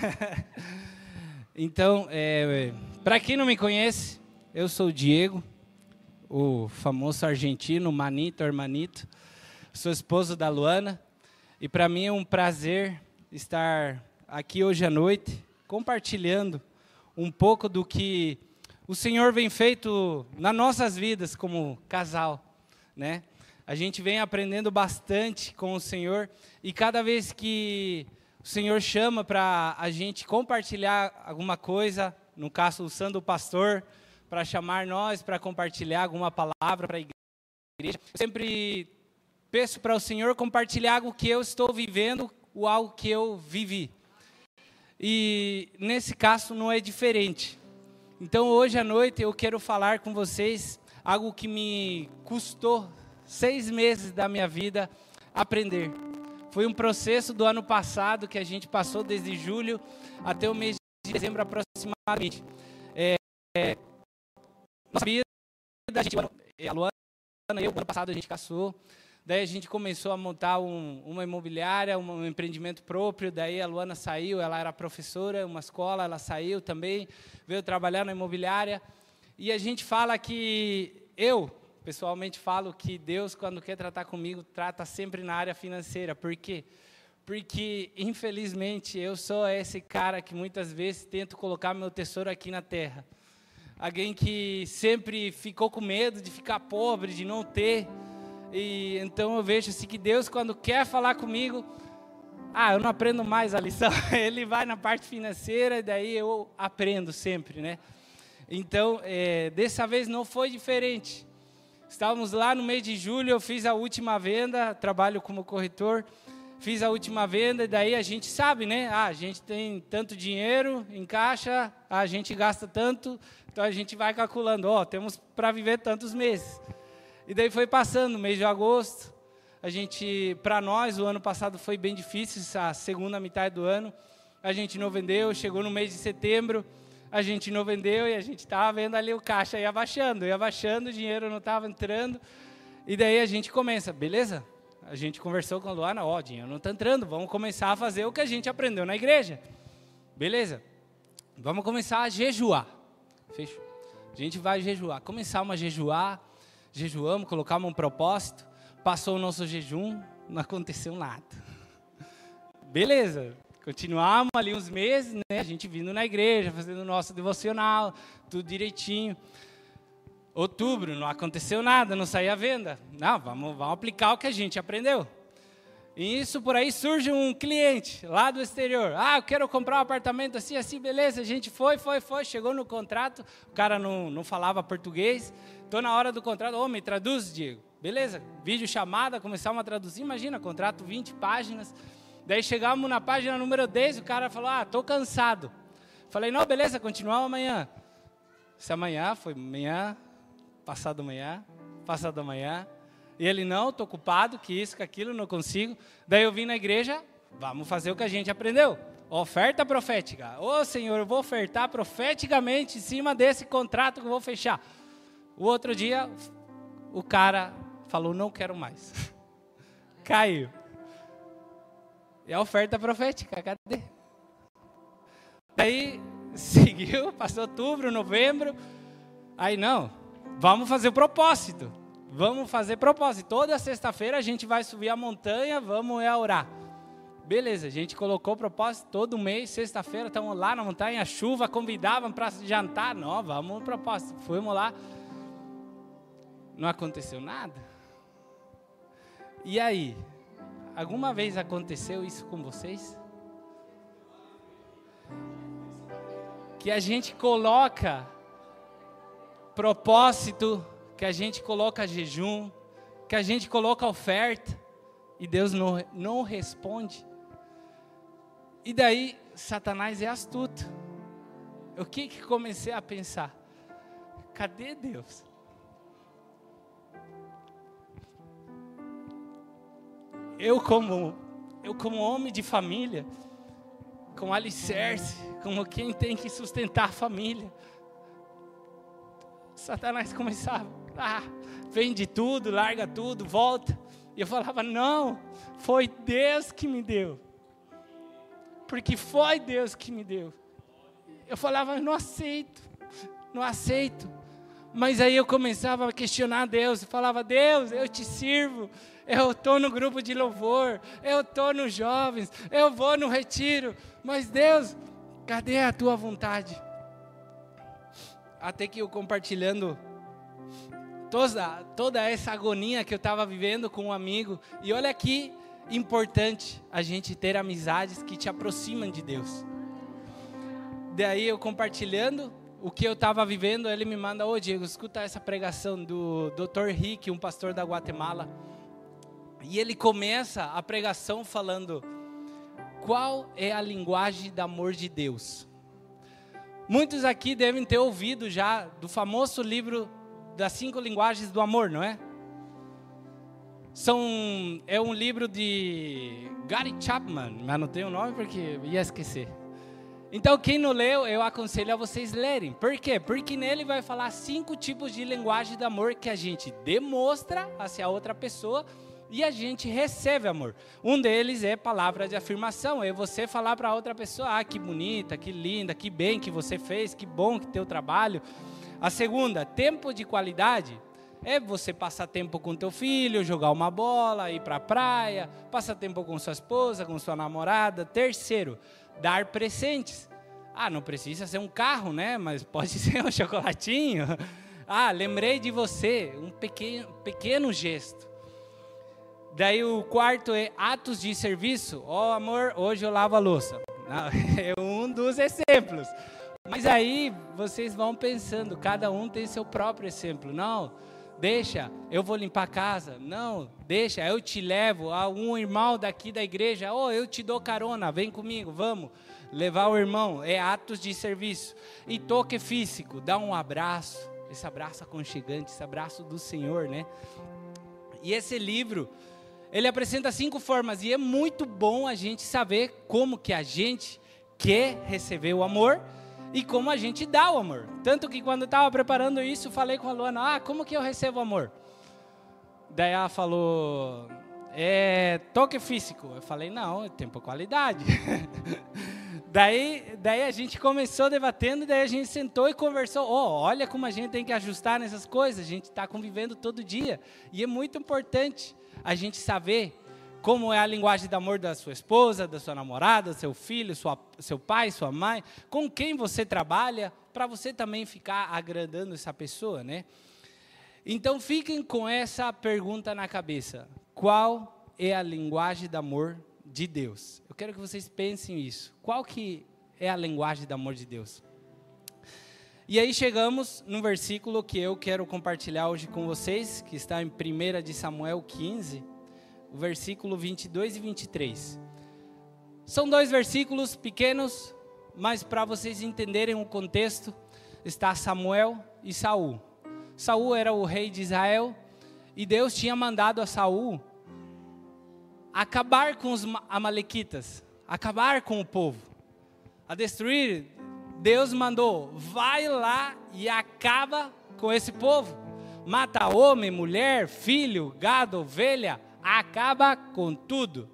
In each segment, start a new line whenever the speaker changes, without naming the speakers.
então, é, para quem não me conhece, eu sou o Diego, o famoso argentino, Manito, Hermanito. Sou esposo da Luana. E para mim é um prazer estar aqui hoje à noite, compartilhando um pouco do que o Senhor vem feito nas nossas vidas como casal, né? A gente vem aprendendo bastante com o Senhor e cada vez que o Senhor chama para a gente compartilhar alguma coisa, no caso usando o pastor para chamar nós para compartilhar alguma palavra para a igreja, eu sempre peço para o Senhor compartilhar algo que eu estou vivendo, ou algo que eu vivi. E nesse caso não é diferente. Então hoje à noite eu quero falar com vocês algo que me custou seis meses da minha vida aprender. Foi um processo do ano passado que a gente passou desde julho até o mês de dezembro aproximadamente. É, é, nossa vida, a, gente, a Luana e eu, ano passado a gente casou. Daí a gente começou a montar um, uma imobiliária, um, um, empreendimento próprio. Daí a Luana saiu, ela era professora, uma escola, ela saiu também, veio trabalhar na imobiliária. E a gente fala que eu, Pessoalmente falo que Deus, quando quer tratar comigo, trata sempre na área financeira. Por quê? Porque, infelizmente, eu sou esse cara que muitas vezes tento colocar meu tesouro aqui na terra. Alguém que sempre ficou com medo de ficar pobre, de não ter. E então eu vejo assim que Deus, quando quer falar comigo, ah, eu não aprendo mais a lição. Ele vai na parte financeira e daí eu aprendo sempre, né? Então, é, dessa vez não foi diferente. Estávamos lá no mês de julho, eu fiz a última venda, trabalho como corretor, fiz a última venda, e daí a gente sabe, né? Ah, a gente tem tanto dinheiro em caixa, a gente gasta tanto, então a gente vai calculando, ó, oh, temos para viver tantos meses. E daí foi passando, mês de agosto, a gente, para nós, o ano passado foi bem difícil, a segunda metade do ano, a gente não vendeu, chegou no mês de setembro, a gente não vendeu e a gente estava vendo ali o caixa ia baixando, ia baixando, o dinheiro não estava entrando. E daí a gente começa, beleza? A gente conversou com a Luana, ó, oh, dinheiro não está entrando, vamos começar a fazer o que a gente aprendeu na igreja. Beleza? Vamos começar a jejuar. Fechou? A gente vai jejuar. Começamos a jejuar, jejuamos, colocamos um propósito, passou o nosso jejum, não aconteceu nada. Beleza, Continuamos ali uns meses, né? A gente vindo na igreja, fazendo nosso devocional, tudo direitinho. Outubro, não aconteceu nada, não saía venda. Não, vamos, vamos aplicar o que a gente aprendeu. E isso por aí surge um cliente lá do exterior. Ah, eu quero comprar um apartamento assim, assim, beleza. A gente foi, foi, foi, chegou no contrato. O cara não, não falava português. Estou na hora do contrato. Ô, oh, me traduz, Diego. Beleza, vídeo chamada, começamos a traduzir. Imagina, contrato 20 páginas. Daí chegamos na página número 10, o cara falou: Ah, tô cansado. Falei: Não, beleza, continuamos amanhã. Se amanhã foi amanhã, passado amanhã, passado amanhã. E ele: Não, tô ocupado, que isso, que aquilo, não consigo. Daí eu vim na igreja, vamos fazer o que a gente aprendeu. Oferta profética. Ô oh, Senhor, eu vou ofertar profeticamente em cima desse contrato que eu vou fechar. O outro dia, o cara falou: Não quero mais. Caiu. É a oferta profética, cadê? Aí seguiu, passou outubro, novembro. Aí não, vamos fazer o propósito. Vamos fazer propósito. Toda sexta-feira a gente vai subir a montanha, vamos é orar. Beleza, a gente colocou o propósito todo mês, sexta-feira, estamos lá na montanha, chuva, convidavam para jantar. Não, vamos no propósito. Fomos lá. Não aconteceu nada. E aí? Alguma vez aconteceu isso com vocês? Que a gente coloca propósito, que a gente coloca jejum, que a gente coloca oferta e Deus não, não responde. E daí Satanás é astuto. O que que comecei a pensar? Cadê Deus? Eu como eu como homem de família, com alicerce, como quem tem que sustentar a família. Satanás começava, ah, vende tudo, larga tudo, volta. E eu falava, não, foi Deus que me deu. porque foi Deus que me deu. Eu falava, não aceito, não aceito. Mas aí eu começava a questionar Deus, eu falava, Deus, eu te sirvo, eu estou no grupo de louvor, eu estou nos jovens, eu vou no retiro, mas Deus, cadê a tua vontade? Até que eu compartilhando toda, toda essa agonia que eu estava vivendo com um amigo, e olha que importante a gente ter amizades que te aproximam de Deus. Daí eu compartilhando, o que eu estava vivendo, ele me manda, ô Diego, escuta essa pregação do Dr. Rick, um pastor da Guatemala. E ele começa a pregação falando: qual é a linguagem do amor de Deus? Muitos aqui devem ter ouvido já do famoso livro das cinco linguagens do amor, não é? São, é um livro de Gary Chapman, mas não tem o nome porque ia esquecer. Então, quem não leu, eu aconselho a vocês lerem. Por quê? Porque nele vai falar cinco tipos de linguagem de amor que a gente demonstra hacia outra pessoa e a gente recebe amor. Um deles é palavra de afirmação, é você falar para outra pessoa: "Ah, que bonita, que linda, que bem que você fez, que bom que teu trabalho". A segunda, tempo de qualidade, é você passar tempo com teu filho, jogar uma bola, ir para a praia, passar tempo com sua esposa, com sua namorada. Terceiro, dar presentes. Ah, não precisa ser um carro, né? Mas pode ser um chocolatinho. Ah, lembrei de você, um pequeno, pequeno gesto. Daí o quarto é atos de serviço. Ó oh, amor, hoje eu lavo a louça. É um dos exemplos. Mas aí vocês vão pensando, cada um tem seu próprio exemplo. Não, deixa, eu vou limpar a casa. Não, deixa, eu te levo a um irmão daqui da igreja. Oh, eu te dou carona, vem comigo, vamos. Levar o irmão é atos de serviço. E toque físico, dá um abraço, esse abraço aconchegante, esse abraço do Senhor, né? E esse livro, ele apresenta cinco formas e é muito bom a gente saber como que a gente quer receber o amor e como a gente dá o amor. Tanto que quando eu estava preparando isso, falei com a Luana, ah, como que eu recebo amor? Daí ela falou, é toque físico. Eu falei, não, é tempo qualidade. daí, daí a gente começou debatendo, daí a gente sentou e conversou. Oh, olha como a gente tem que ajustar nessas coisas. A gente está convivendo todo dia. E é muito importante a gente saber como é a linguagem de amor da sua esposa, da sua namorada, seu filho, sua, seu pai, sua mãe, com quem você trabalha, para você também ficar agradando essa pessoa, né? Então fiquem com essa pergunta na cabeça: qual é a linguagem de amor de Deus? Eu quero que vocês pensem isso. Qual que é a linguagem de amor de Deus? E aí chegamos no versículo que eu quero compartilhar hoje com vocês, que está em 1 de Samuel 15, o versículo 22 e 23. São dois versículos pequenos, mas para vocês entenderem o contexto, está Samuel e Saul. Saul era o rei de Israel e Deus tinha mandado a Saul acabar com os amalequitas, acabar com o povo, a destruir. Deus mandou, vai lá e acaba com esse povo. Mata homem, mulher, filho, gado, ovelha, acaba com tudo.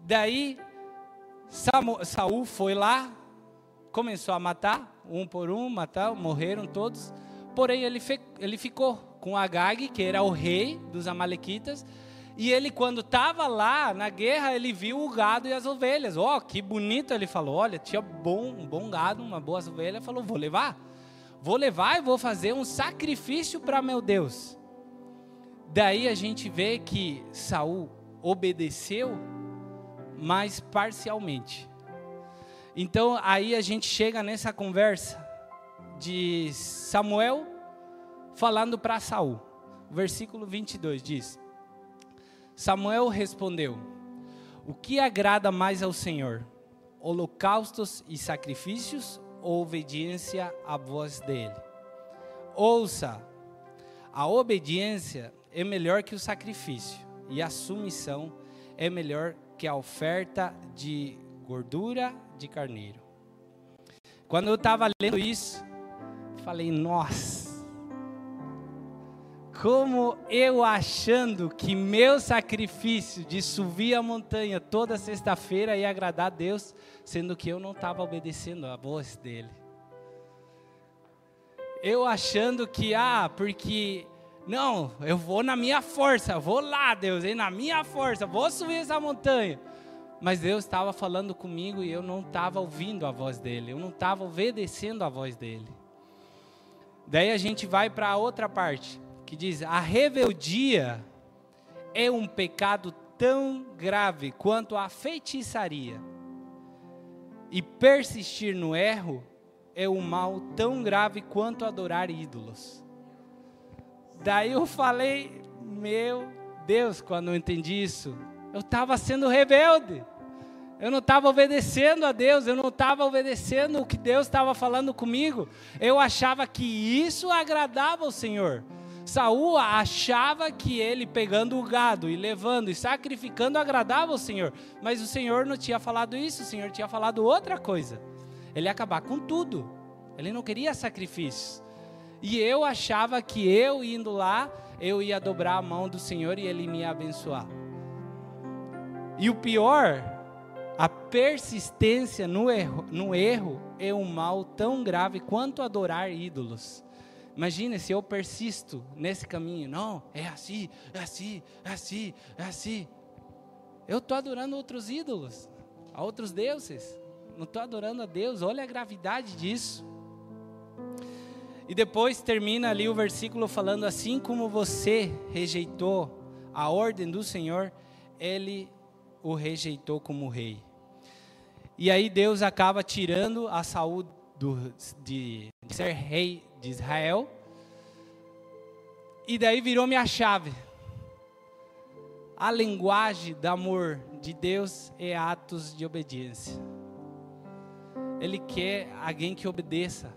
Daí Saul foi lá, começou a matar, um por um, matar, morreram todos. Porém, ele, ele ficou com Agag, que era o rei dos Amalequitas, e ele, quando estava lá na guerra, ele viu o gado e as ovelhas. Ó, oh, que bonito! Ele falou: Olha, tinha bom, um bom gado, uma boa ovelha. Falou: Vou levar. Vou levar e vou fazer um sacrifício para meu Deus. Daí a gente vê que Saul obedeceu, mas parcialmente. Então aí a gente chega nessa conversa de Samuel falando para Saul. Versículo 22 diz: Samuel respondeu: O que agrada mais ao Senhor? Holocaustos e sacrifícios ou obediência à voz dele? Ouça, a obediência é melhor que o sacrifício, e a submissão é melhor que a oferta de gordura de carneiro. Quando eu estava lendo isso, falei, nossa, como eu achando que meu sacrifício de subir a montanha toda sexta-feira ia agradar a Deus, sendo que eu não estava obedecendo a voz dele. Eu achando que, ah, porque, não, eu vou na minha força, vou lá, Deus, na minha força, vou subir essa montanha. Mas Deus estava falando comigo e eu não estava ouvindo a voz dele, eu não estava obedecendo a voz dele. Daí a gente vai para a outra parte que diz: a rebeldia é um pecado tão grave quanto a feitiçaria, e persistir no erro é um mal tão grave quanto adorar ídolos. Daí eu falei, meu Deus, quando eu entendi isso, eu estava sendo rebelde. Eu não estava obedecendo a Deus, eu não estava obedecendo o que Deus estava falando comigo. Eu achava que isso agradava ao Senhor. Saul achava que ele pegando o gado e levando e sacrificando agradava ao Senhor, mas o Senhor não tinha falado isso, o Senhor tinha falado outra coisa. Ele ia acabar com tudo. Ele não queria sacrifícios. E eu achava que eu indo lá, eu ia dobrar a mão do Senhor e ele me ia abençoar. E o pior, a persistência no erro, no erro é um mal tão grave quanto adorar ídolos. Imagina se eu persisto nesse caminho. Não, é assim, é assim, é assim, é assim. Eu estou adorando outros ídolos, a outros deuses. Não estou adorando a Deus. Olha a gravidade disso. E depois termina ali o versículo falando: assim como você rejeitou a ordem do Senhor, ele o rejeitou como rei. E aí Deus acaba tirando a saúde do, de, de ser rei de Israel. E daí virou minha chave. A linguagem do amor de Deus é atos de obediência. Ele quer alguém que obedeça.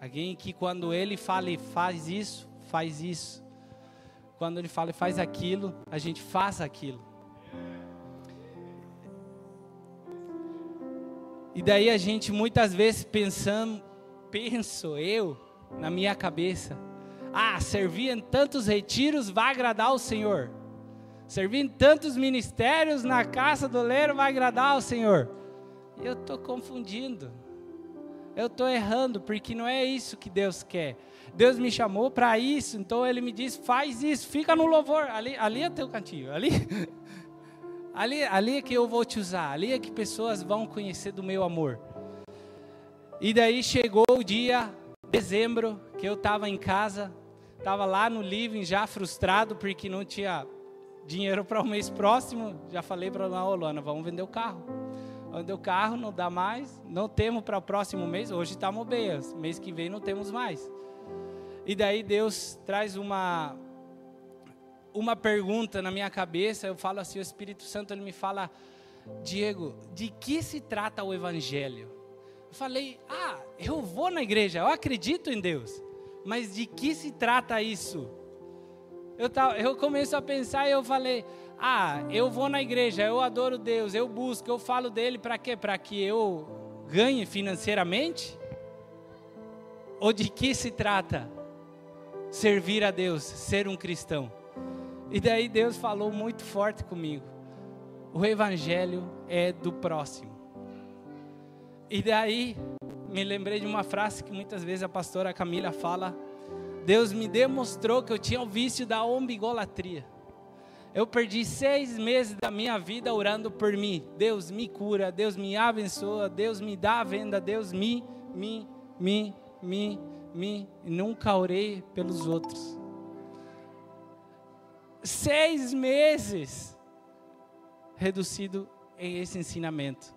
Alguém que quando ele fala faz isso, faz isso. Quando ele fala faz aquilo, a gente faz aquilo. E daí a gente muitas vezes pensando, penso eu, na minha cabeça. Ah, servir em tantos retiros vai agradar ao Senhor. Servir em tantos ministérios na casa do leiro vai agradar ao Senhor. Eu estou confundindo. Eu estou errando, porque não é isso que Deus quer. Deus me chamou para isso, então Ele me diz: faz isso, fica no louvor. Ali, ali é teu cantinho, ali, ali, ali é que eu vou te usar, ali é que pessoas vão conhecer do meu amor. E daí chegou o dia dezembro, que eu estava em casa, estava lá no living já frustrado porque não tinha dinheiro para o mês próximo. Já falei para a Luana, vamos vender o carro. Vender o carro, não dá mais, não temos para o próximo mês. Hoje estamos bem, mês que vem não temos mais. E daí Deus traz uma uma pergunta na minha cabeça. Eu falo assim, o Espírito Santo ele me fala, Diego, de que se trata o Evangelho? Eu falei, ah, eu vou na igreja, eu acredito em Deus, mas de que se trata isso? Eu, eu começo a pensar e eu falei, ah, eu vou na igreja, eu adoro Deus, eu busco, eu falo dele para quê? Para que eu ganhe financeiramente? Ou de que se trata? Servir a Deus, ser um cristão. E daí Deus falou muito forte comigo. O evangelho é do próximo. E daí me lembrei de uma frase que muitas vezes a pastora Camila fala: Deus me demonstrou que eu tinha o vício da ombigolatria. Eu perdi seis meses da minha vida orando por mim. Deus me cura, Deus me abençoa, Deus me dá a venda, Deus me, me, me, me, me. Nunca orei pelos outros. Seis meses reduzido em esse ensinamento.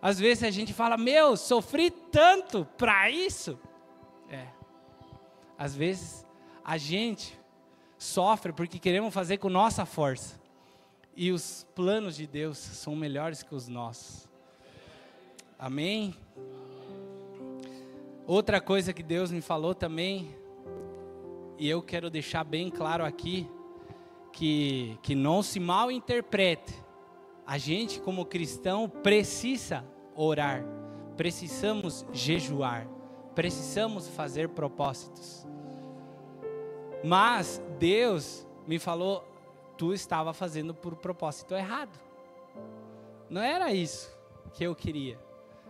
Às vezes a gente fala, meu, sofri tanto para isso. É. Às vezes a gente sofre porque queremos fazer com nossa força. E os planos de Deus são melhores que os nossos. Amém? Outra coisa que Deus me falou também, e eu quero deixar bem claro aqui, que, que não se mal interprete. A gente, como cristão, precisa orar, precisamos jejuar, precisamos fazer propósitos. Mas Deus me falou, tu estava fazendo por propósito errado. Não era isso que eu queria.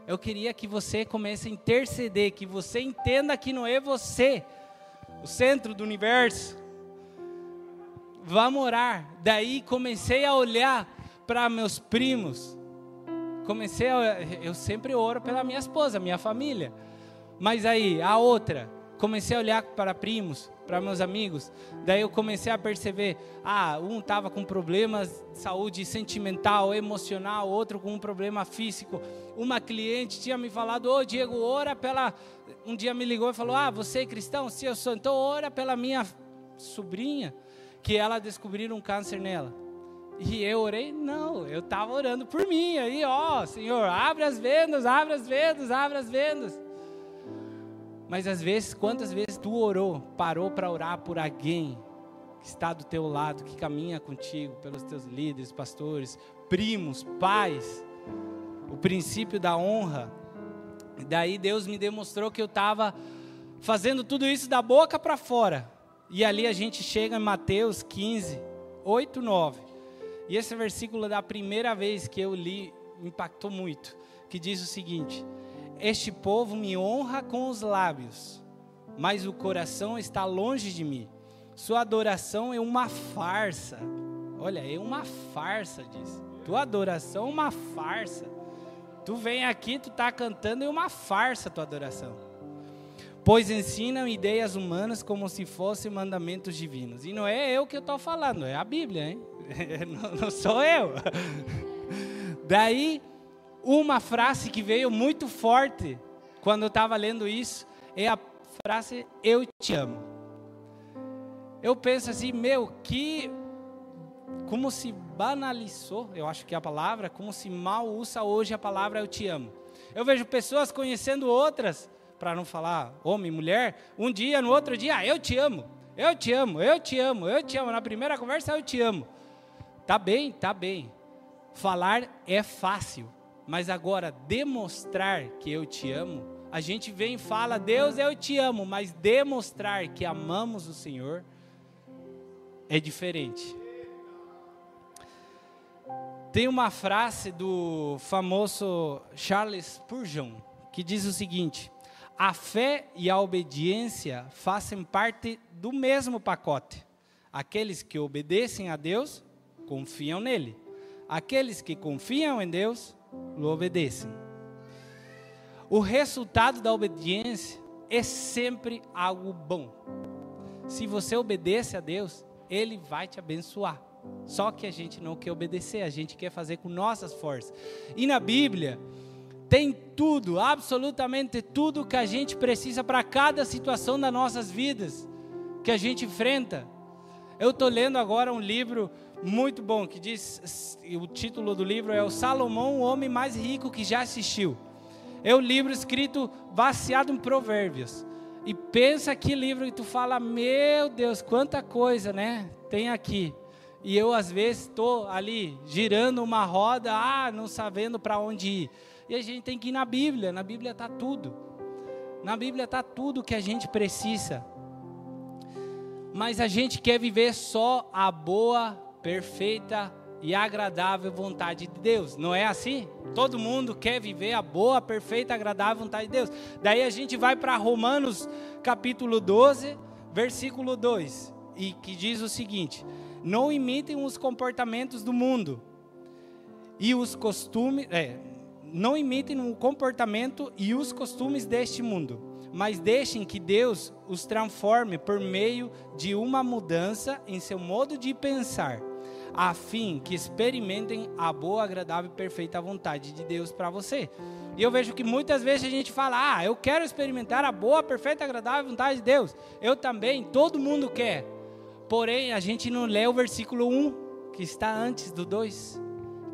Eu queria que você comece a interceder, que você entenda que não é você o centro do universo. Vamos orar. Daí comecei a olhar para meus primos. Comecei a, eu sempre oro pela minha esposa, minha família. Mas aí a outra, comecei a olhar para primos, para meus amigos. Daí eu comecei a perceber, ah, um estava com problemas de saúde sentimental, emocional, outro com um problema físico. Uma cliente tinha me falado, ô oh, Diego, ora pela. Um dia me ligou e falou, ah, você é cristão? Sim, eu sou. Então ora pela minha sobrinha, que ela descobriram um câncer nela. E eu orei? Não, eu estava orando por mim. Aí, ó, Senhor, abre as vendas, abre as vendas, abre as vendas. Mas às vezes, quantas vezes tu orou, parou para orar por alguém que está do teu lado, que caminha contigo, pelos teus líderes, pastores, primos, pais, o princípio da honra. Daí Deus me demonstrou que eu estava fazendo tudo isso da boca para fora. E ali a gente chega em Mateus 15, 8, 9. E esse versículo da primeira vez que eu li impactou muito, que diz o seguinte: este povo me honra com os lábios, mas o coração está longe de mim. Sua adoração é uma farsa. Olha, é uma farsa, diz. Tua adoração é uma farsa. Tu vem aqui, tu está cantando, é uma farsa tua adoração. Pois ensinam ideias humanas como se fossem mandamentos divinos. E não é eu que estou falando, é a Bíblia, hein? não, não sou eu. Daí uma frase que veio muito forte quando eu estava lendo isso é a frase eu te amo. Eu penso assim, meu, que como se banalizou, eu acho que é a palavra, como se mal usa hoje a palavra eu te amo. Eu vejo pessoas conhecendo outras, para não falar homem, mulher, um dia, no outro dia, ah, eu te amo, eu te amo, eu te amo, eu te amo. Na primeira conversa, eu te amo. Tá bem, tá bem. Falar é fácil, mas agora, demonstrar que eu te amo, a gente vem e fala, Deus, eu te amo, mas demonstrar que amamos o Senhor é diferente. Tem uma frase do famoso Charles Spurgeon que diz o seguinte: a fé e a obediência fazem parte do mesmo pacote. Aqueles que obedecem a Deus confiam nele. Aqueles que confiam em Deus o obedecem. O resultado da obediência é sempre algo bom. Se você obedece a Deus, Ele vai te abençoar. Só que a gente não quer obedecer, a gente quer fazer com nossas forças. E na Bíblia, tem tudo, absolutamente tudo que a gente precisa para cada situação das nossas vidas que a gente enfrenta. Eu estou lendo agora um livro muito bom, que diz, o título do livro é o Salomão, o homem mais rico que já assistiu. É um livro escrito baseado em provérbios. E pensa que livro que tu fala, meu Deus, quanta coisa, né? Tem aqui. E eu às vezes estou ali girando uma roda, ah, não sabendo para onde ir. E a gente tem que ir na Bíblia. Na Bíblia está tudo. Na Bíblia está tudo que a gente precisa. Mas a gente quer viver só a boa perfeita e agradável vontade de Deus. Não é assim? Todo mundo quer viver a boa, perfeita, agradável vontade de Deus. Daí a gente vai para Romanos capítulo 12, versículo 2, e que diz o seguinte: Não imitem os comportamentos do mundo e os costumes, é, não imitem o comportamento e os costumes deste mundo, mas deixem que Deus os transforme por meio de uma mudança em seu modo de pensar a fim que experimentem a boa, agradável e perfeita vontade de Deus para você. E eu vejo que muitas vezes a gente fala: "Ah, eu quero experimentar a boa, perfeita, agradável vontade de Deus". Eu também, todo mundo quer. Porém, a gente não lê o versículo 1, que está antes do 2.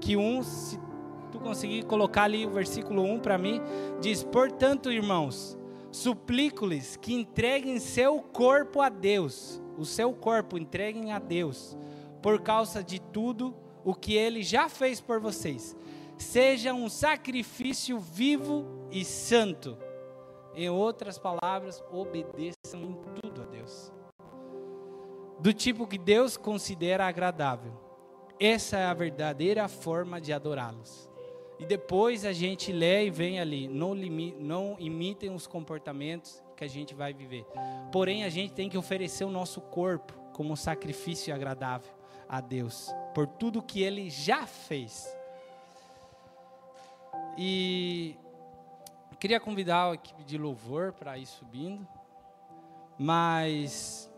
Que um, se tu conseguir colocar ali o versículo 1 para mim, diz: "Portanto, irmãos, suplico-lhes que entreguem seu corpo a Deus, o seu corpo entreguem a Deus, por causa de tudo o que ele já fez por vocês. Seja um sacrifício vivo e santo. Em outras palavras, obedeçam em tudo a Deus. do tipo que Deus considera agradável. Essa é a verdadeira forma de adorá-los. E depois a gente lê e vem ali, não, não imitem os comportamentos que a gente vai viver. Porém, a gente tem que oferecer o nosso corpo como um sacrifício agradável a Deus, por tudo que Ele já fez. E queria convidar a equipe de louvor para ir subindo, mas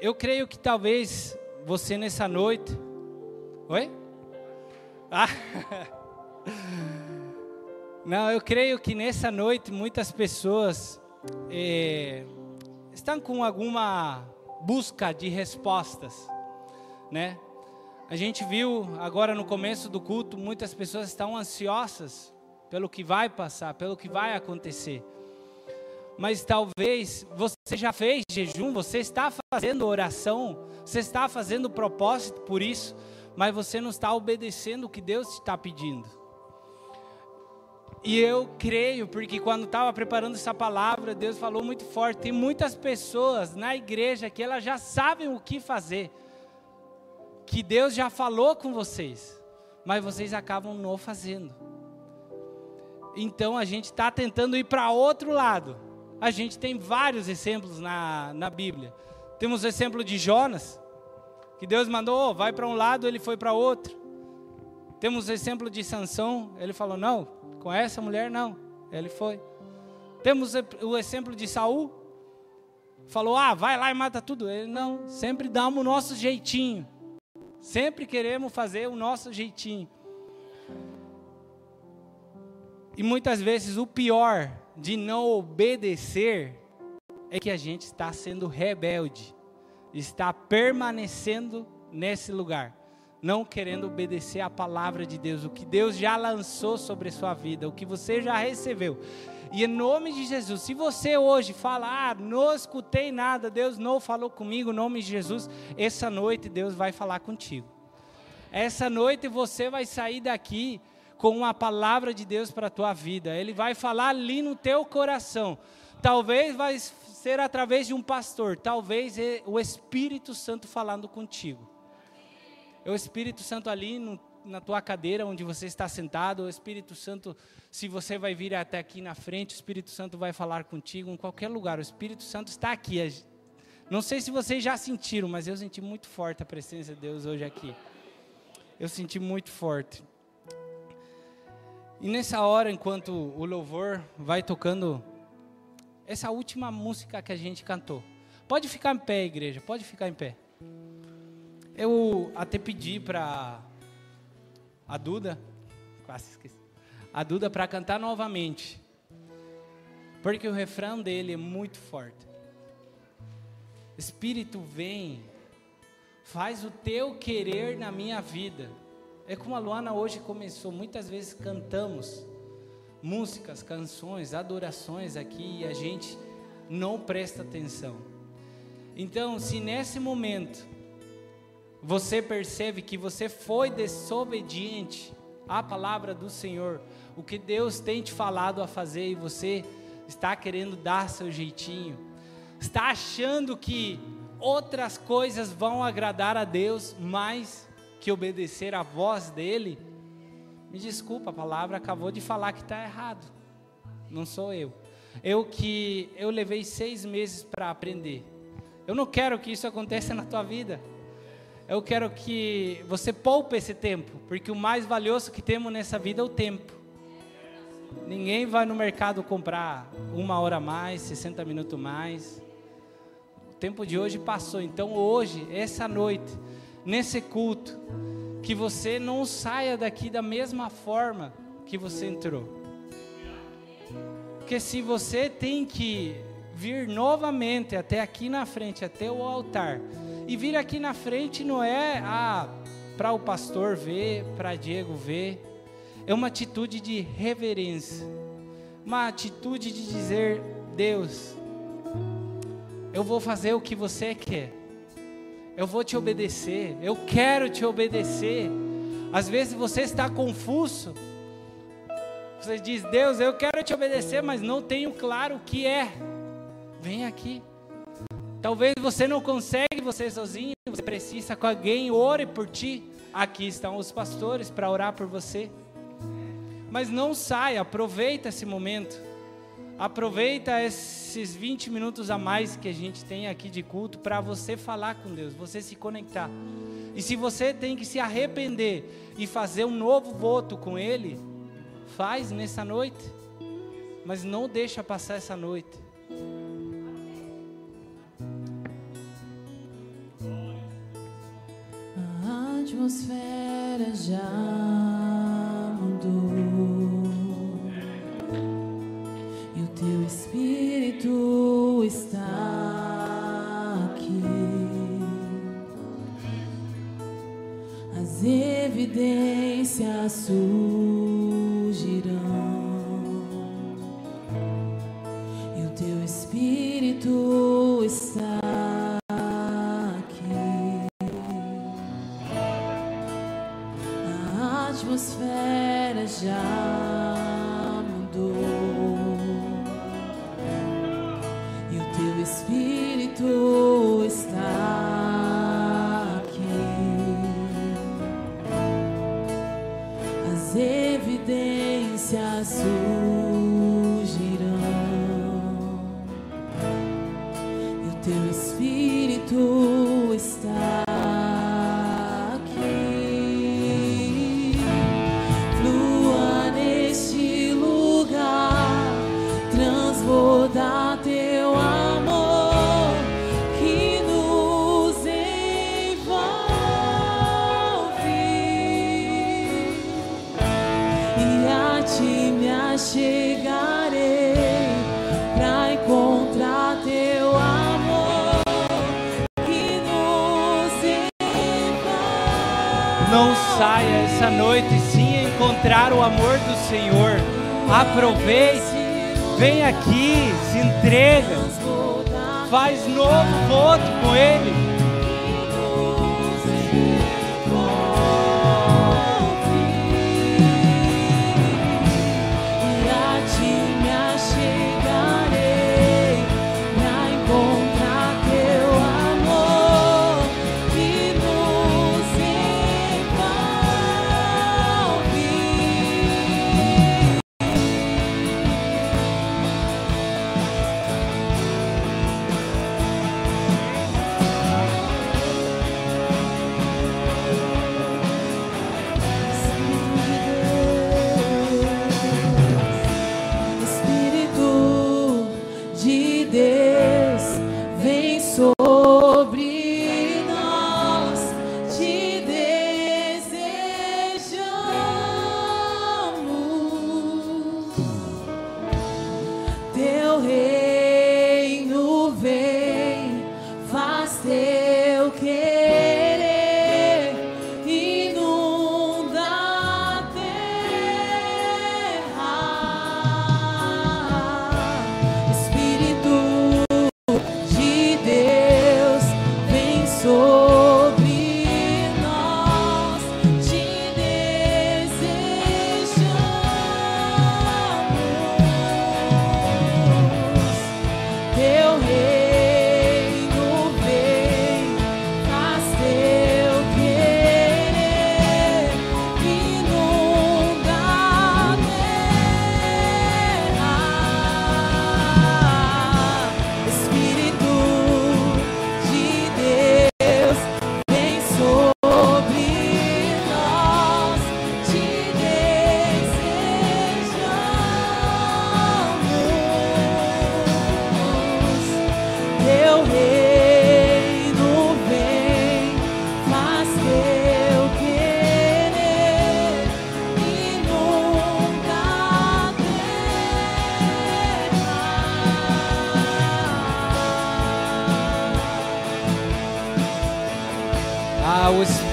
eu creio que talvez você nessa noite. Oi? Ah! Não, eu creio que nessa noite muitas pessoas é, estão com alguma busca de respostas, né? A gente viu agora no começo do culto, muitas pessoas estão ansiosas pelo que vai passar, pelo que vai acontecer. Mas talvez você já fez jejum, você está fazendo oração, você está fazendo propósito por isso, mas você não está obedecendo o que Deus está pedindo. E eu creio, porque quando estava preparando essa palavra, Deus falou muito forte. Tem muitas pessoas na igreja que elas já sabem o que fazer, que Deus já falou com vocês, mas vocês acabam não fazendo. Então a gente está tentando ir para outro lado. A gente tem vários exemplos na, na Bíblia. Temos o exemplo de Jonas, que Deus mandou, oh, vai para um lado, ele foi para outro. Temos o exemplo de Sansão, ele falou: não, com essa mulher não. Ele foi. Temos o exemplo de Saul. Falou: "Ah, vai lá e mata tudo". Ele não, sempre damos o nosso jeitinho. Sempre queremos fazer o nosso jeitinho. E muitas vezes o pior de não obedecer é que a gente está sendo rebelde, está permanecendo nesse lugar não querendo obedecer a palavra de Deus, o que Deus já lançou sobre a sua vida, o que você já recebeu. E em nome de Jesus, se você hoje falar, ah, não escutei nada, Deus não falou comigo, em nome de Jesus, essa noite Deus vai falar contigo. Essa noite você vai sair daqui com uma palavra de Deus para a tua vida. Ele vai falar ali no teu coração. Talvez vai ser através de um pastor, talvez é o Espírito Santo falando contigo. É o Espírito Santo ali no, na tua cadeira onde você está sentado. O Espírito Santo, se você vai vir até aqui na frente, o Espírito Santo vai falar contigo em qualquer lugar. O Espírito Santo está aqui. Não sei se vocês já sentiram, mas eu senti muito forte a presença de Deus hoje aqui. Eu senti muito forte. E nessa hora, enquanto o louvor vai tocando essa última música que a gente cantou. Pode ficar em pé, igreja, pode ficar em pé. Eu até pedi para a Duda, quase esqueci, a Duda para cantar novamente, porque o refrão dele é muito forte. Espírito vem, faz o teu querer na minha vida. É como a Luana hoje começou, muitas vezes cantamos músicas, canções, adorações aqui e a gente não presta atenção. Então, se nesse momento você percebe que você foi desobediente à palavra do Senhor, o que Deus tem te falado a fazer e você está querendo dar seu jeitinho, está achando que outras coisas vão agradar a Deus mais que obedecer à voz dele, me desculpa, a palavra acabou de falar que está errado. Não sou eu. Eu que eu levei seis meses para aprender. Eu não quero que isso aconteça na tua vida eu quero que você poupe esse tempo, porque o mais valioso que temos nessa vida é o tempo. Ninguém vai no mercado comprar uma hora mais, 60 minutos mais. O tempo de hoje passou, então hoje, essa noite, nesse culto, que você não saia daqui da mesma forma que você entrou. Porque se você tem que vir novamente até aqui na frente, até o altar, e vir aqui na frente não é ah, para o pastor ver, para Diego ver. É uma atitude de reverência. Uma atitude de dizer: Deus, eu vou fazer o que você quer. Eu vou te obedecer. Eu quero te obedecer. Às vezes você está confuso. Você diz: Deus, eu quero te obedecer, mas não tenho claro o que é. Vem aqui. Talvez você não consegue, você sozinho, você precisa que alguém ore por ti. Aqui estão os pastores para orar por você. Mas não saia, aproveita esse momento. Aproveita esses 20 minutos a mais que a gente tem aqui de culto para você falar com Deus, você se conectar. E se você tem que se arrepender e fazer um novo voto com Ele, faz nessa noite. Mas não deixa passar essa noite.
Atmosfera já mudou e o teu espírito está aqui. As evidências surgirão e o teu espírito está já mudou e o teu espírito está aqui. As evidências surgirão e o teu espírito está
Aproveite, vem aqui, se entrega, faz novo voto com Ele.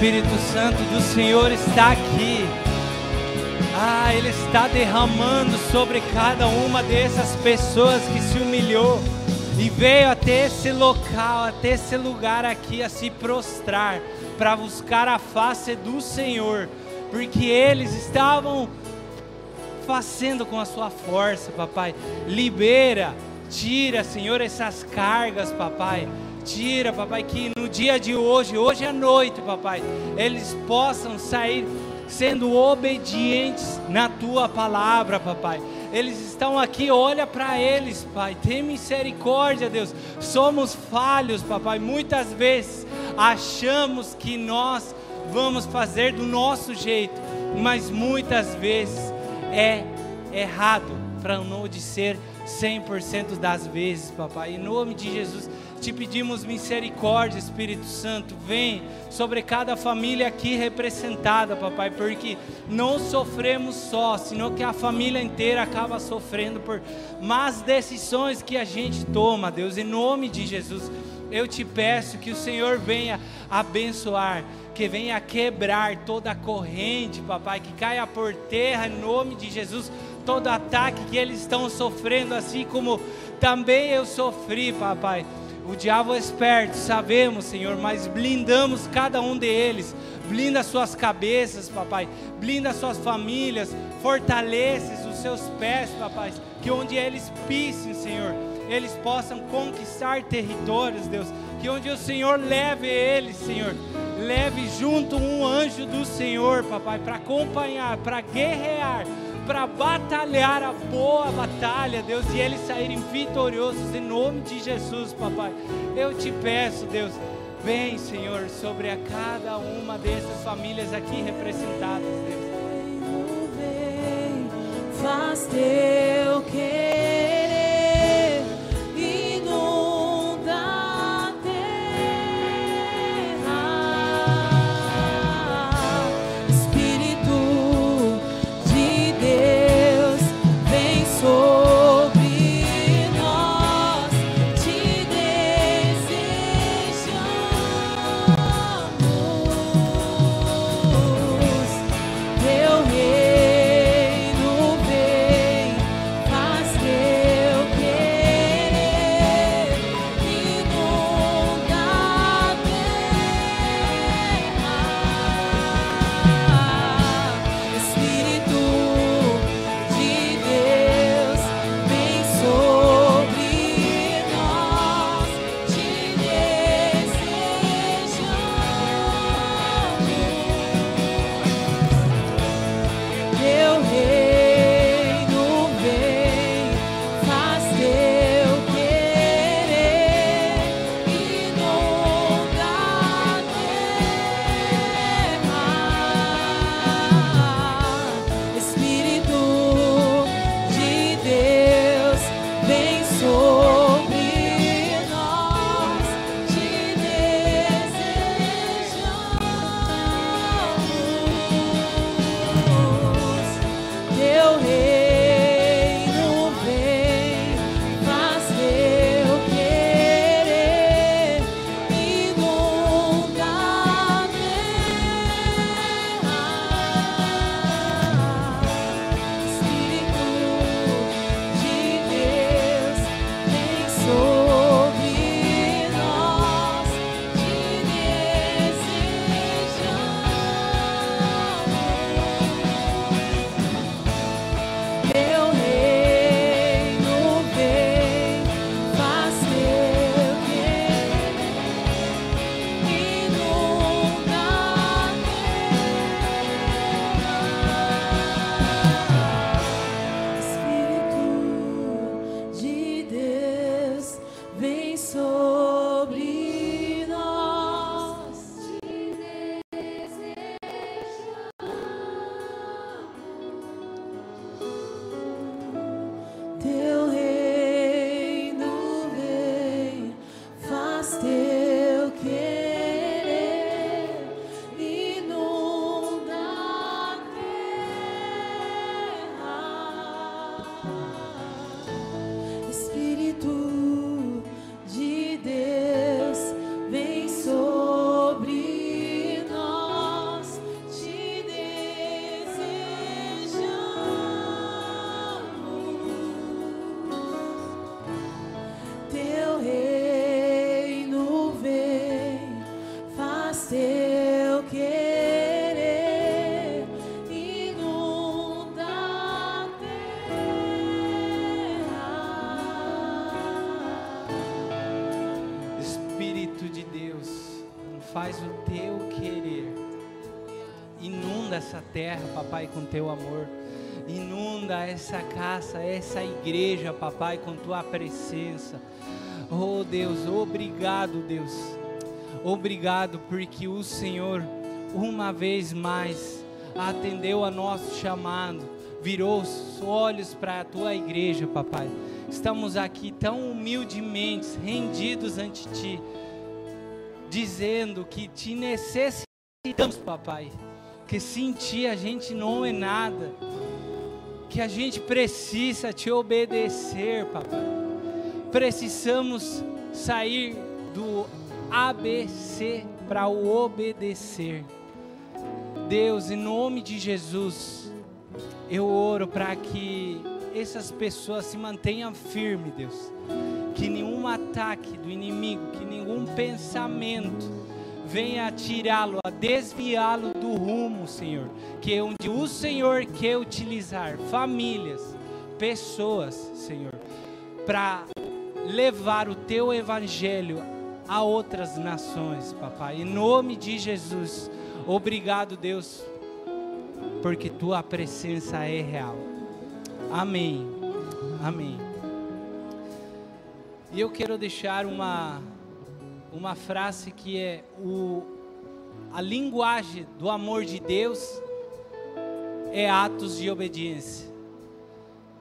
Espírito
Santo do Senhor está aqui. Ah, Ele está derramando sobre cada uma dessas pessoas que se humilhou e veio até esse local, até esse lugar aqui a se prostrar para buscar a face do Senhor, porque eles estavam fazendo com a sua força, papai. Libera, tira, Senhor, essas cargas, papai. Tira, papai, que no dia de hoje, hoje à noite, papai, eles possam sair sendo obedientes na tua palavra, papai. Eles estão aqui, olha para eles, Pai. Tem misericórdia, Deus. Somos falhos, papai. Muitas vezes achamos que nós vamos fazer do nosso jeito, mas muitas vezes é errado para não dizer 100% das vezes, papai. Em nome de Jesus, te pedimos misericórdia, Espírito Santo. Vem sobre cada família aqui representada, papai, porque não sofremos só, senão que a família inteira acaba sofrendo por más decisões que a gente toma, Deus. Em nome de Jesus, eu te peço que o Senhor venha abençoar que venha quebrar toda a corrente, papai, que caia por terra em nome de Jesus, todo ataque que eles estão sofrendo, assim como também eu sofri, papai. O diabo é esperto, sabemos, Senhor, mas blindamos cada um deles. Blinda suas cabeças, papai. Blinda suas famílias. Fortaleces os seus pés, papai. Que onde eles pisem, Senhor, eles possam conquistar territórios, Deus. Que onde o Senhor leve eles, Senhor, leve junto um anjo do Senhor, papai, para acompanhar, para guerrear, para batalhar a boa batalha, Deus, e eles saírem vitoriosos em nome de Jesus, papai. Eu te peço, Deus, vem, Senhor, sobre a cada uma dessas famílias aqui representadas, Deus.
Faz teu querer,
essa terra, papai, com teu amor. Inunda essa casa, essa igreja, papai, com tua presença. Oh Deus, obrigado, Deus. Obrigado porque o Senhor, uma vez mais, atendeu a nosso chamado, virou os olhos para a tua igreja, papai. Estamos aqui tão humildemente, rendidos ante ti, dizendo que te necessitamos, papai. Que sem ti a gente não é nada. Que a gente precisa te obedecer, papai. Precisamos sair do ABC para o obedecer. Deus, em nome de Jesus, eu oro para que essas pessoas se mantenham firmes, Deus. Que nenhum ataque do inimigo, que nenhum pensamento venha tirá-lo, a desviá-lo do rumo, Senhor. Que é onde o Senhor quer utilizar famílias, pessoas, Senhor, para levar o teu evangelho a outras nações, papai. Em nome de Jesus. Obrigado, Deus, porque tua presença é real. Amém. Amém. E eu quero deixar uma uma frase que é o a linguagem do amor de Deus é atos de obediência.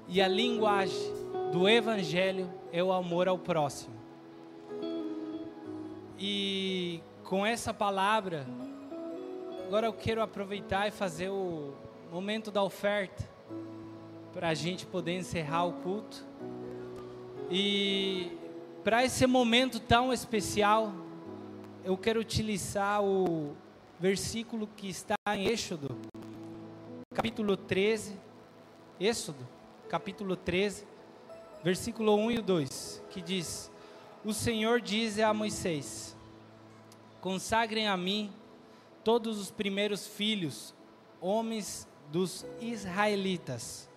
E a linguagem do evangelho é o amor ao próximo. E com essa palavra, agora eu quero aproveitar e fazer o momento da oferta para a gente poder encerrar o culto. E para esse momento tão especial, eu quero utilizar o versículo que está em Êxodo, capítulo 13. Êxodo, capítulo 13, versículo 1 e 2, que diz: O Senhor diz a Moisés: Consagrem a mim todos os primeiros filhos, homens dos israelitas.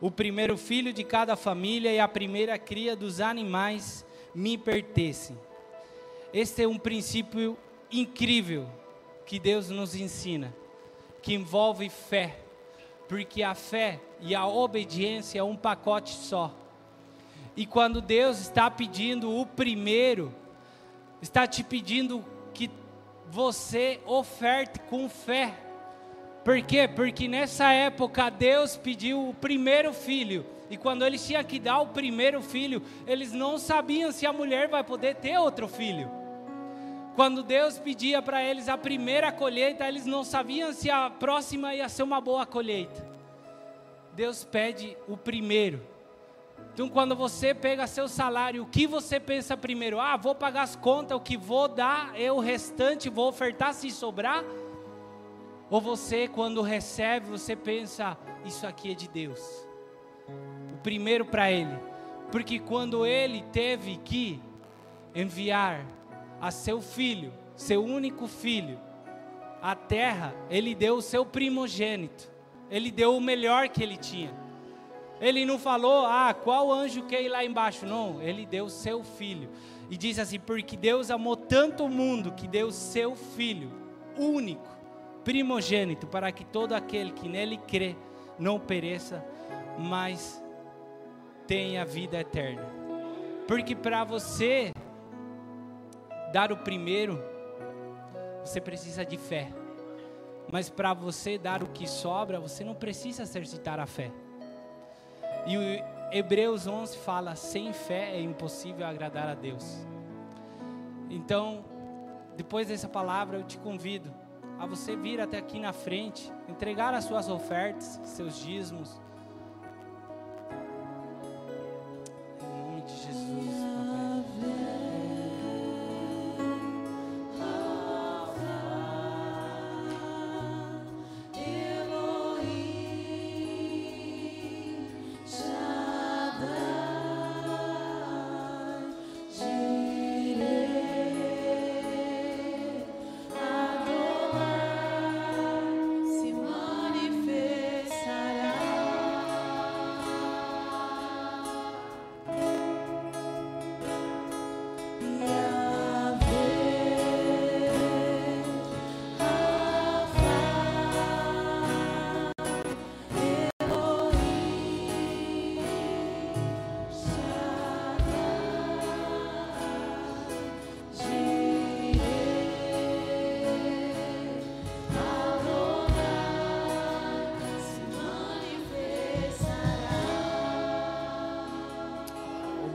O primeiro filho de cada família e a primeira cria dos animais me pertencem. Este é um princípio incrível que Deus nos ensina, que envolve fé, porque a fé e a obediência é um pacote só. E quando Deus está pedindo o primeiro, está te pedindo que você oferte com fé. Por quê? Porque nessa época Deus pediu o primeiro filho. E quando eles tinham que dar o primeiro filho, eles não sabiam se a mulher vai poder ter outro filho. Quando Deus pedia para eles a primeira colheita, eles não sabiam se a próxima ia ser uma boa colheita. Deus pede o primeiro. Então, quando você pega seu salário, o que você pensa primeiro? Ah, vou pagar as contas, o que vou dar é o restante, vou ofertar se sobrar? Ou você, quando recebe, você pensa, isso aqui é de Deus? O primeiro para Ele. Porque quando Ele teve que enviar a seu filho, seu único filho, à terra, Ele deu o seu primogênito. Ele deu o melhor que Ele tinha. Ele não falou, ah, qual anjo quer ir lá embaixo? Não, ele deu o seu filho. E diz assim: porque Deus amou tanto o mundo que deu o seu filho, único, primogênito, para que todo aquele que nele crê não pereça, mas tenha vida eterna. Porque para você dar o primeiro, você precisa de fé. Mas para você dar o que sobra, você não precisa exercitar a fé. E o Hebreus 11 fala: sem fé é impossível agradar a Deus. Então, depois dessa palavra, eu te convido a você vir até aqui na frente, entregar as suas ofertas, seus dízimos.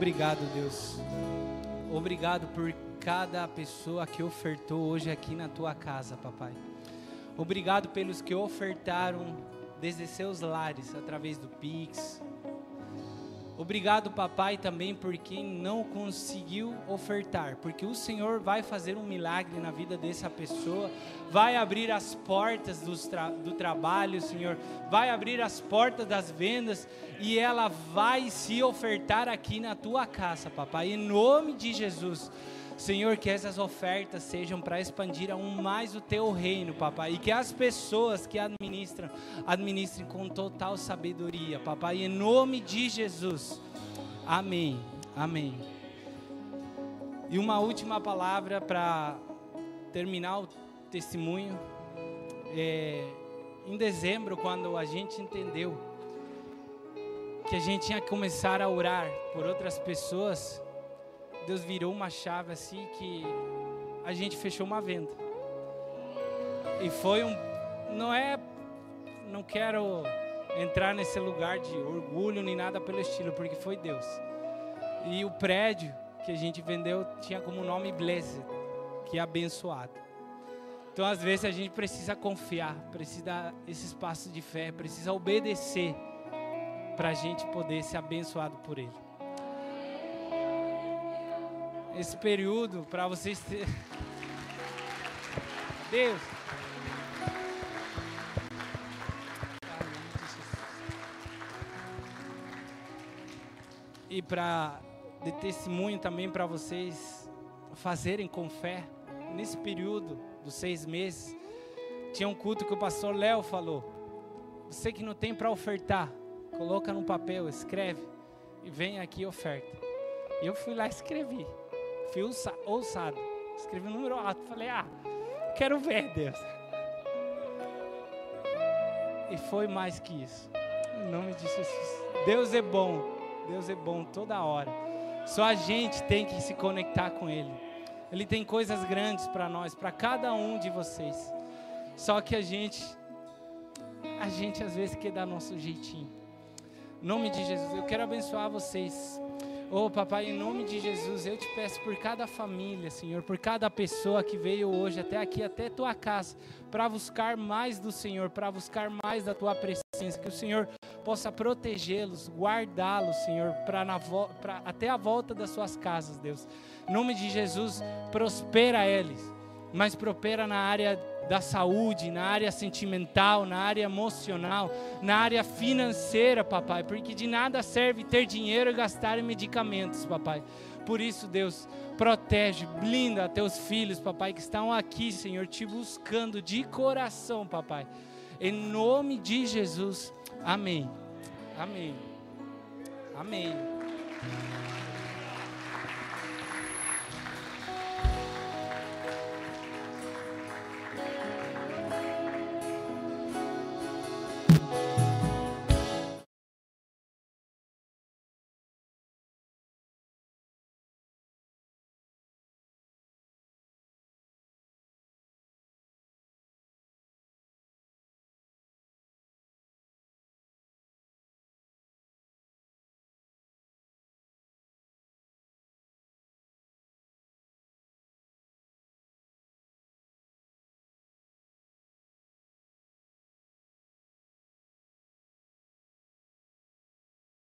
Obrigado, Deus. Obrigado por cada pessoa que ofertou hoje aqui na tua casa, papai. Obrigado pelos que ofertaram desde seus lares através do Pix. Obrigado, papai, também por quem não conseguiu ofertar, porque o Senhor vai fazer um milagre na vida dessa pessoa, vai abrir as portas tra do trabalho, Senhor, vai abrir as portas das vendas e ela vai se ofertar aqui na tua casa, papai, em nome de Jesus. Senhor, que essas ofertas sejam para expandir aún mais o teu reino, papai, e que as pessoas que administram, administrem com total sabedoria, papai, em nome de Jesus. Amém. Amém. E uma última palavra para terminar o testemunho. É, em dezembro, quando a gente entendeu que a gente tinha que começar a orar por outras pessoas, Deus virou uma chave assim que a gente fechou uma venda. E foi um. Não é. Não quero entrar nesse lugar de orgulho nem nada pelo estilo, porque foi Deus. E o prédio que a gente vendeu tinha como nome Blessed, que é abençoado. Então, às vezes, a gente precisa confiar, precisa dar esse espaço de fé, precisa obedecer para a gente poder ser abençoado por Ele esse período para vocês ter... Deus. E para de testemunho também para vocês fazerem com fé nesse período dos seis meses. Tinha um culto que o pastor Léo falou. Você que não tem para ofertar, coloca no papel, escreve e vem aqui oferta. E eu fui lá e escrevi fui ousado. Escrevi um número alto. Falei, ah, quero ver, Deus. E foi mais que isso. Em nome de Jesus. Deus é bom. Deus é bom toda hora. Só a gente tem que se conectar com Ele. Ele tem coisas grandes para nós, para cada um de vocês. Só que a gente, a gente às vezes quer dar nosso jeitinho. Em nome de Jesus, eu quero abençoar vocês. Oh, papai, em nome de Jesus, eu te peço por cada família, Senhor, por cada pessoa que veio hoje até aqui, até tua casa, para buscar mais do Senhor, para buscar mais da tua presença, que o Senhor possa protegê-los, guardá-los, Senhor, para até a volta das suas casas, Deus. Em nome de Jesus, prospera eles, mas prospera na área da saúde, na área sentimental, na área emocional, na área financeira, papai, porque de nada serve ter dinheiro e gastar em medicamentos, papai. Por isso, Deus, protege, blinda teus filhos, papai, que estão aqui, Senhor, te buscando de coração, papai. Em nome de Jesus. Amém. Amém. Amém.